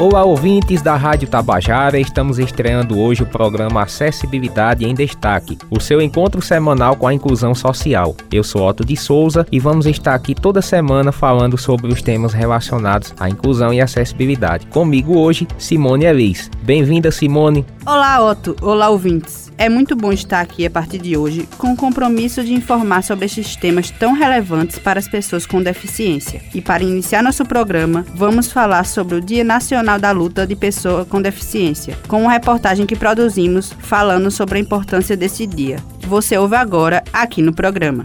Olá, ouvintes da Rádio Tabajara. Estamos estreando hoje o programa Acessibilidade em Destaque, o seu encontro semanal com a inclusão social. Eu sou Otto de Souza e vamos estar aqui toda semana falando sobre os temas relacionados à inclusão e acessibilidade. Comigo hoje, Simone Elis. Bem-vinda, Simone. Olá, Otto. Olá, ouvintes. É muito bom estar aqui a partir de hoje com o compromisso de informar sobre estes temas tão relevantes para as pessoas com deficiência. E para iniciar nosso programa, vamos falar sobre o Dia Nacional da Luta de Pessoa com Deficiência, com uma reportagem que produzimos falando sobre a importância desse dia. Você ouve agora aqui no programa.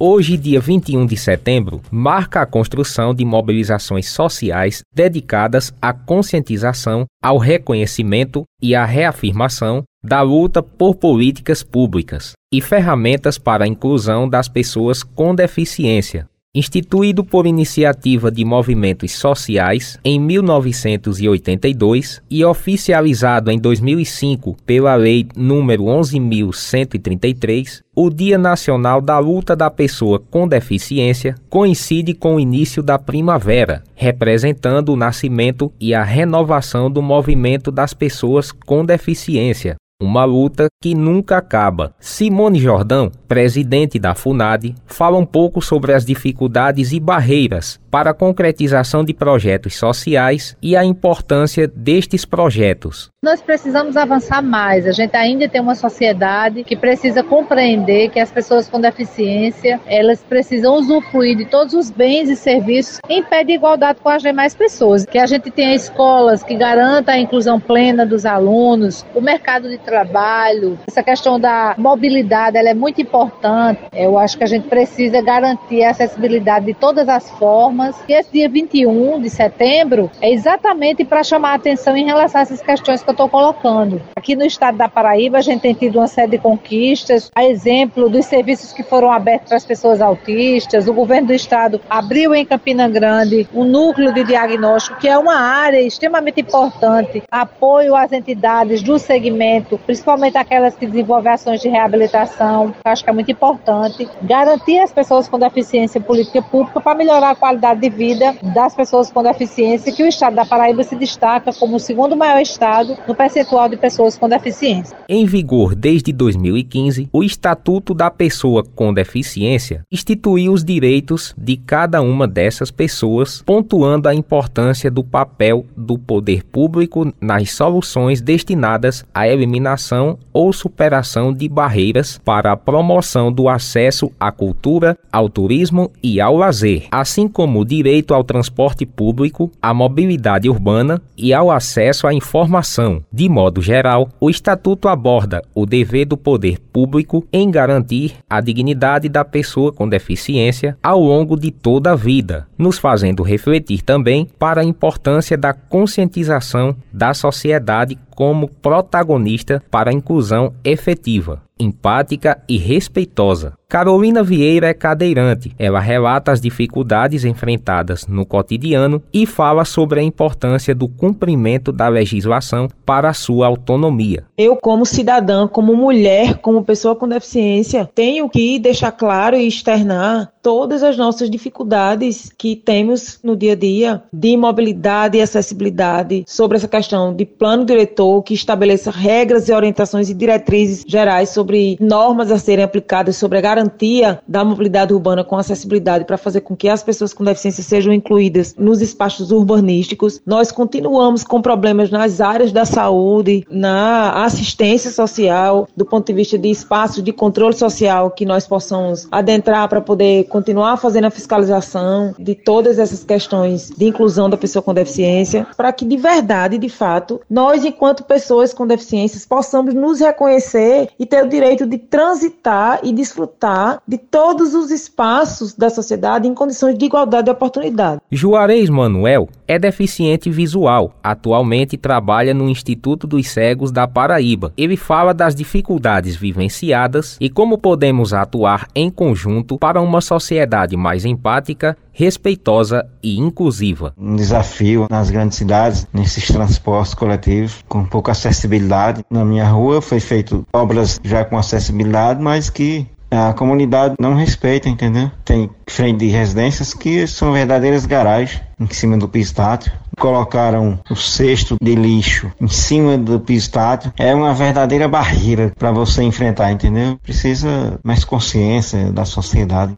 Hoje, dia 21 de setembro, marca a construção de mobilizações sociais dedicadas à conscientização, ao reconhecimento e à reafirmação da luta por políticas públicas e ferramentas para a inclusão das pessoas com deficiência, Instituído por iniciativa de movimentos sociais em 1982 e oficializado em 2005 pela Lei nº 11.133, o Dia Nacional da Luta da Pessoa com Deficiência coincide com o início da primavera, representando o nascimento e a renovação do movimento das pessoas com deficiência, uma luta que nunca acaba. Simone Jordão, presidente da FUNAD, fala um pouco sobre as dificuldades e barreiras para a concretização de projetos sociais e a importância destes projetos. Nós precisamos avançar mais. A gente ainda tem uma sociedade que precisa compreender que as pessoas com deficiência, elas precisam usufruir de todos os bens e serviços em pé de igualdade com as demais pessoas. Que a gente tenha escolas que garantam a inclusão plena dos alunos, o mercado de trabalho, essa questão da mobilidade, ela é muito importante. Eu acho que a gente precisa garantir a acessibilidade de todas as formas. E esse dia 21 de setembro é exatamente para chamar a atenção em relação a essas questões que eu estou colocando. Aqui no estado da Paraíba, a gente tem tido uma série de conquistas, a exemplo dos serviços que foram abertos para as pessoas autistas. O governo do estado abriu em Campina Grande um núcleo de diagnóstico, que é uma área extremamente importante, apoio às entidades do segmento principalmente aquelas que desenvolvem ações de reabilitação, que eu acho que é muito importante. Garantir as pessoas com deficiência política pública para melhorar a qualidade de vida das pessoas com deficiência, que o estado da Paraíba se destaca como o segundo maior estado no percentual de pessoas com deficiência. Em vigor desde 2015, o Estatuto da Pessoa com Deficiência instituiu os direitos de cada uma dessas pessoas, pontuando a importância do papel do poder público nas soluções destinadas à eliminação ou superação de barreiras para a promoção do acesso à cultura, ao turismo e ao lazer, assim como o direito ao transporte público, à mobilidade urbana e ao acesso à informação. De modo geral, o Estatuto aborda o dever do poder público em garantir a dignidade da pessoa com deficiência ao longo de toda a vida, nos fazendo refletir também para a importância da conscientização da sociedade como protagonista para a inclusão efetiva empática e respeitosa. Carolina Vieira é cadeirante. Ela relata as dificuldades enfrentadas no cotidiano e fala sobre a importância do cumprimento da legislação para a sua autonomia. Eu, como cidadã, como mulher, como pessoa com deficiência, tenho que deixar claro e externar todas as nossas dificuldades que temos no dia a dia de mobilidade e acessibilidade, sobre essa questão de plano diretor que estabeleça regras e orientações e diretrizes gerais sobre normas a serem aplicadas sobre a garantia da mobilidade urbana com acessibilidade para fazer com que as pessoas com deficiência sejam incluídas nos espaços urbanísticos. Nós continuamos com problemas nas áreas da saúde, na assistência social, do ponto de vista de espaços de controle social que nós possamos adentrar para poder continuar fazendo a fiscalização de todas essas questões de inclusão da pessoa com deficiência, para que de verdade, de fato, nós, enquanto pessoas com deficiências, possamos nos reconhecer e ter o direito de transitar e desfrutar de todos os espaços da sociedade em condições de igualdade de oportunidade. Juarez Manuel é deficiente visual. Atualmente trabalha no Instituto dos Cegos da Paraíba. Ele fala das dificuldades vivenciadas e como podemos atuar em conjunto para uma sociedade mais empática, respeitosa e inclusiva. Um desafio nas grandes cidades, nesses transportes coletivos com pouca acessibilidade. Na minha rua foi feito obras já com acessibilidade, mas que A comunidade não respeita, entendeu? Tem frente de residências que são verdadeiras garagens em cima do piso tátil. Colocaram o cesto de lixo em cima do piso tátil. É uma verdadeira barreira para você enfrentar, entendeu? Precisa mais consciência da sociedade.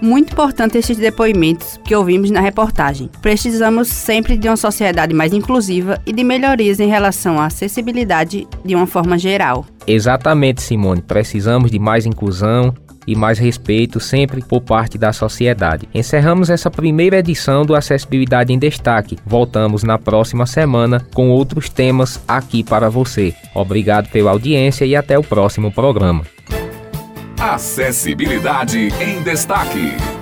Muito importante esses depoimentos que ouvimos na reportagem. Precisamos sempre de uma sociedade mais inclusiva e de melhorias em relação à acessibilidade de uma forma geral. Exatamente, Simone. Precisamos de mais inclusão e mais respeito sempre por parte da sociedade. Encerramos essa primeira edição do Acessibilidade em Destaque. Voltamos na próxima semana com outros temas aqui para você. Obrigado pela audiência e até o próximo programa. Acessibilidade em Destaque.